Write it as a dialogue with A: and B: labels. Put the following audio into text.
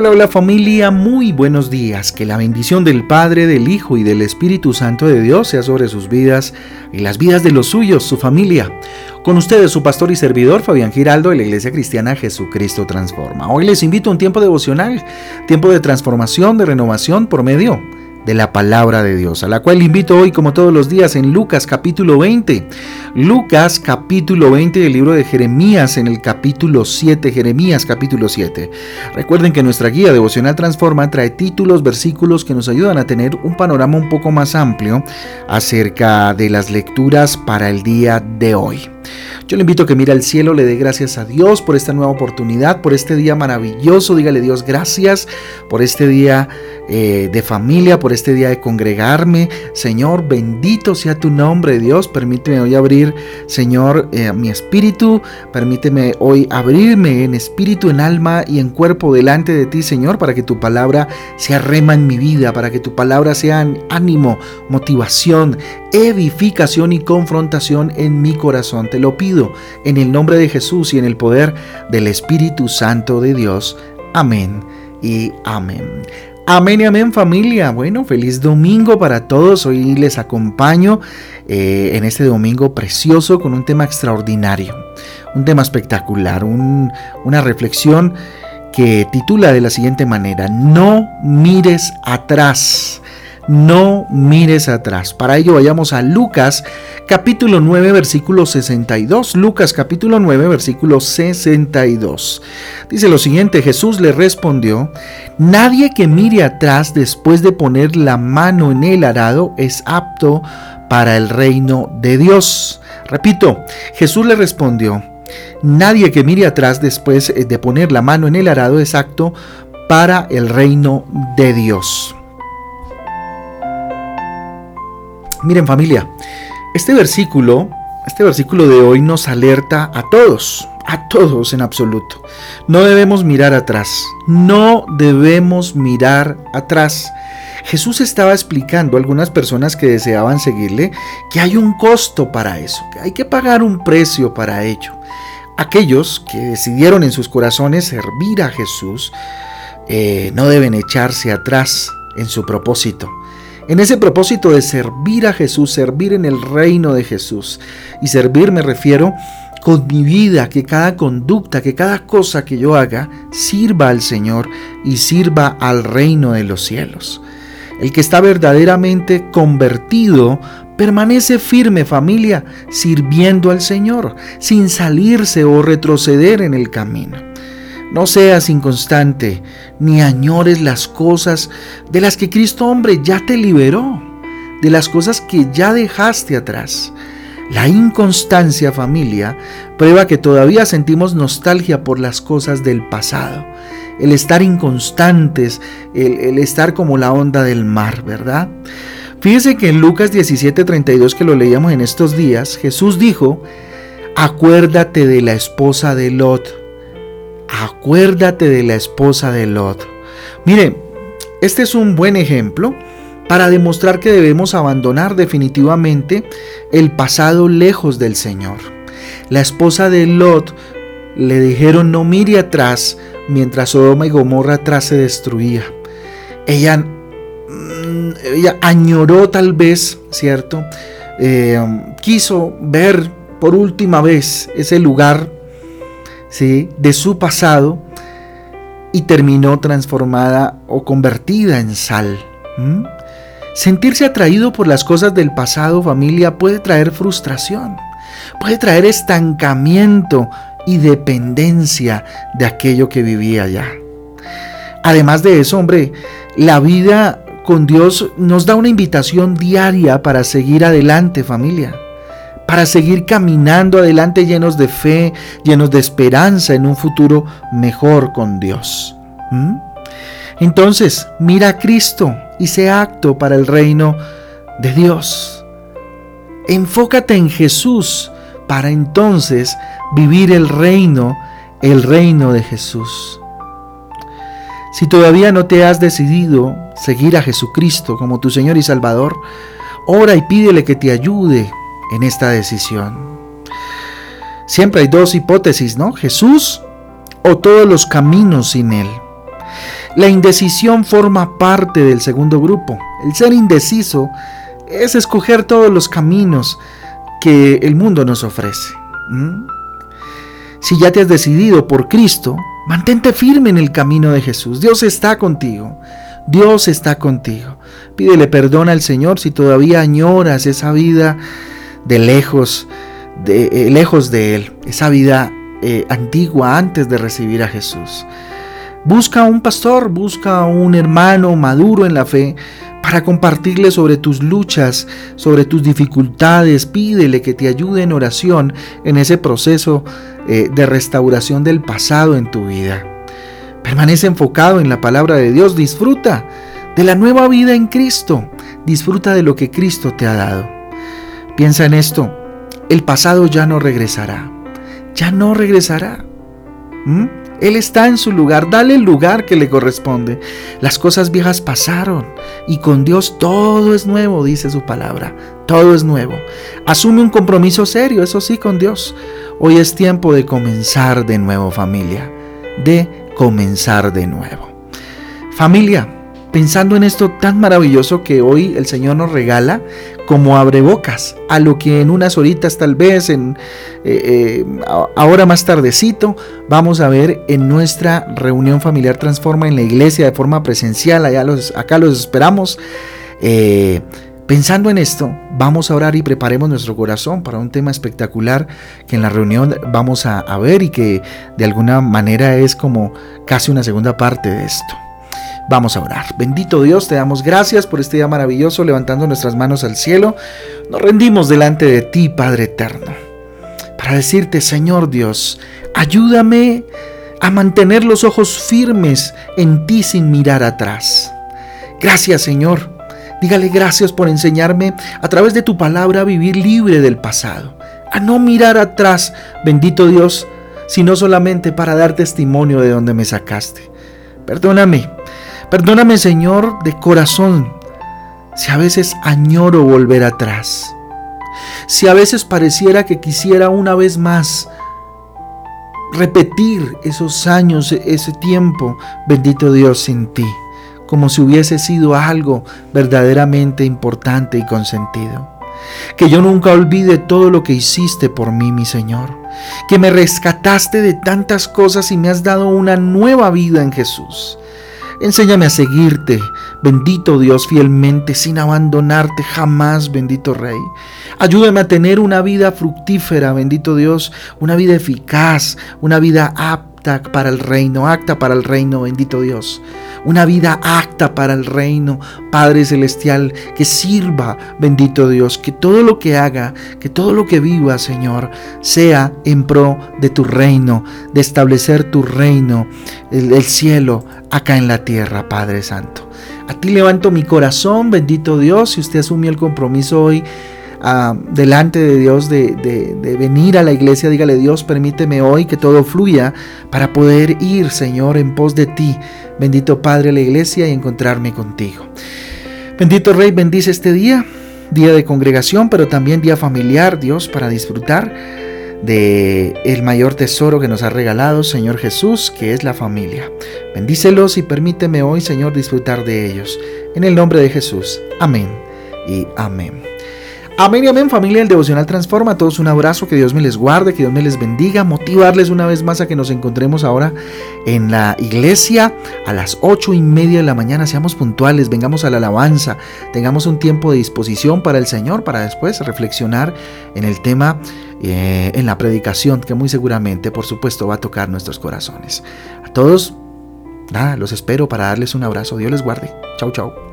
A: Hola, hola familia, muy buenos días. Que la bendición del Padre, del Hijo y del Espíritu Santo de Dios sea sobre sus vidas y las vidas de los suyos, su familia. Con ustedes su pastor y servidor Fabián Giraldo de la Iglesia Cristiana Jesucristo Transforma. Hoy les invito a un tiempo devocional, tiempo de transformación, de renovación por medio de la palabra de Dios, a la cual invito hoy como todos los días en Lucas capítulo 20. Lucas capítulo 20 del libro de Jeremías en el capítulo 7, Jeremías capítulo 7. Recuerden que nuestra guía devocional Transforma trae títulos, versículos que nos ayudan a tener un panorama un poco más amplio acerca de las lecturas para el día de hoy. Yo le invito a que mire al cielo, le dé gracias a Dios por esta nueva oportunidad, por este día maravilloso. Dígale Dios gracias por este día eh, de familia, por este día de congregarme. Señor, bendito sea tu nombre, Dios. Permíteme hoy abrir, Señor, eh, mi espíritu. Permíteme hoy abrirme en espíritu, en alma y en cuerpo delante de ti, Señor, para que tu palabra sea rema en mi vida, para que tu palabra sea ánimo, motivación, edificación y confrontación en mi corazón. Te lo pido en el nombre de Jesús y en el poder del Espíritu Santo de Dios. Amén y amén. Amén y amén familia. Bueno, feliz domingo para todos. Hoy les acompaño eh, en este domingo precioso con un tema extraordinario, un tema espectacular, una reflexión que titula de la siguiente manera, no mires atrás no mires atrás. Para ello vayamos a Lucas capítulo 9 versículo 62. Lucas capítulo 9 versículo 62. Dice lo siguiente, Jesús le respondió, nadie que mire atrás después de poner la mano en el arado es apto para el reino de Dios. Repito, Jesús le respondió, nadie que mire atrás después de poner la mano en el arado es apto para el reino de Dios. Miren familia, este versículo, este versículo de hoy nos alerta a todos, a todos en absoluto. No debemos mirar atrás, no debemos mirar atrás. Jesús estaba explicando a algunas personas que deseaban seguirle que hay un costo para eso, que hay que pagar un precio para ello. Aquellos que decidieron en sus corazones servir a Jesús eh, no deben echarse atrás en su propósito en ese propósito de servir a Jesús, servir en el reino de Jesús. Y servir me refiero con mi vida, que cada conducta, que cada cosa que yo haga sirva al Señor y sirva al reino de los cielos. El que está verdaderamente convertido permanece firme familia, sirviendo al Señor, sin salirse o retroceder en el camino. No seas inconstante, ni añores las cosas de las que Cristo hombre ya te liberó, de las cosas que ya dejaste atrás. La inconstancia, familia, prueba que todavía sentimos nostalgia por las cosas del pasado. El estar inconstantes, el, estar como la onda del mar, ¿verdad? Fíjese que en Lucas 17:32 que lo leíamos en estos días, Jesús dijo, acuérdate de la esposa de Lot acuérdate de la esposa de Lot. Mire, este es un buen ejemplo para demostrar que debemos abandonar definitivamente el pasado lejos del Señor. La esposa de Lot le dijeron no mire atrás mientras Sodoma y Gomorra atrás se destruía. Ella, mm, ella añoró tal vez, ¿cierto? Eh, quiso ver por última vez ese lugar de su pasado y terminó transformada o convertida en sal. Sentirse atraído por las cosas del pasado, familia, puede traer frustración, puede traer estancamiento y dependencia de aquello que vivía ya. Además de eso, hombre, la vida con Dios nos da una invitación diaria para seguir adelante, familia para seguir caminando adelante llenos de fe, llenos de esperanza en un futuro mejor con Dios. ¿Mm? Entonces, mira a Cristo y sea acto para el reino de Dios. Enfócate en Jesús para entonces vivir el reino, el reino de Jesús. Si todavía no te has decidido seguir a Jesucristo como tu Señor y Salvador, ora y pídele que te ayude en esta decisión. Siempre hay dos hipótesis, ¿no? Jesús o todos los caminos sin Él. La indecisión forma parte del segundo grupo. El ser indeciso es escoger todos los caminos que el mundo nos ofrece. Si ya te has decidido por Cristo, mantente firme en el camino de Jesús. Dios está contigo. Dios está contigo. Pídele perdón al Señor si todavía añoras esa vida de lejos, de, eh, lejos de Él, esa vida eh, antigua antes de recibir a Jesús. Busca un pastor, busca un hermano maduro en la fe para compartirle sobre tus luchas, sobre tus dificultades. Pídele que te ayude en oración en ese proceso eh, de restauración del pasado en tu vida. Permanece enfocado en la palabra de Dios, disfruta de la nueva vida en Cristo, disfruta de lo que Cristo te ha dado. Piensa en esto, el pasado ya no regresará, ya no regresará. ¿Mm? Él está en su lugar, dale el lugar que le corresponde. Las cosas viejas pasaron y con Dios todo es nuevo, dice su palabra, todo es nuevo. Asume un compromiso serio, eso sí, con Dios. Hoy es tiempo de comenzar de nuevo familia, de comenzar de nuevo. Familia, pensando en esto tan maravilloso que hoy el Señor nos regala como abrebocas a lo que en unas horitas tal vez, en eh, eh, ahora más tardecito, vamos a ver en nuestra reunión familiar Transforma en la iglesia de forma presencial, allá los, acá los esperamos. Eh, pensando en esto, vamos a orar y preparemos nuestro corazón para un tema espectacular que en la reunión vamos a ver y que de alguna manera es como casi una segunda parte de esto. Vamos a orar. Bendito Dios, te damos gracias por este día maravilloso, levantando nuestras manos al cielo. Nos rendimos delante de ti, Padre eterno, para decirte, Señor Dios, ayúdame a mantener los ojos firmes en ti sin mirar atrás. Gracias, Señor. Dígale gracias por enseñarme a través de tu palabra a vivir libre del pasado, a no mirar atrás, bendito Dios, sino solamente para dar testimonio de donde me sacaste. Perdóname Perdóname Señor de corazón si a veces añoro volver atrás. Si a veces pareciera que quisiera una vez más repetir esos años, ese tiempo, bendito Dios, sin ti, como si hubiese sido algo verdaderamente importante y consentido. Que yo nunca olvide todo lo que hiciste por mí, mi Señor. Que me rescataste de tantas cosas y me has dado una nueva vida en Jesús. Enséñame a seguirte, bendito Dios, fielmente, sin abandonarte jamás, bendito Rey. Ayúdame a tener una vida fructífera, bendito Dios, una vida eficaz, una vida apta para el reino, acta para el reino, bendito Dios una vida acta para el reino, Padre Celestial, que sirva, bendito Dios, que todo lo que haga, que todo lo que viva, Señor, sea en pro de tu reino, de establecer tu reino, el, cielo, acá en la tierra, Padre Santo. A ti levanto mi corazón, bendito Dios, si usted asumió el compromiso hoy delante de Dios de, de, venir a la iglesia, dígale Dios, permíteme hoy que todo fluya para poder ir, Señor, en pos de ti. Bendito Padre a la iglesia y encontrarme contigo. Bendito Rey, bendice este día, día de congregación, pero también día familiar, Dios, para disfrutar de el mayor tesoro que nos ha regalado, Señor Jesús, que es la familia. Bendícelos y permíteme hoy, Señor, disfrutar de ellos. En el nombre de Jesús. Amén y amén. Amén y amén familia del Devocional Transforma. A todos un abrazo, que Dios me les guarde, que Dios me les bendiga. Motivarles una vez más a que nos encontremos ahora en la iglesia a las ocho y media de la mañana. Seamos puntuales, vengamos a la alabanza, tengamos un tiempo de disposición para el Señor, para después reflexionar en el tema, eh, en la predicación, que muy seguramente, por supuesto, va a tocar nuestros corazones. A todos, nada, los espero para darles un abrazo. Dios les guarde. Chau, chau.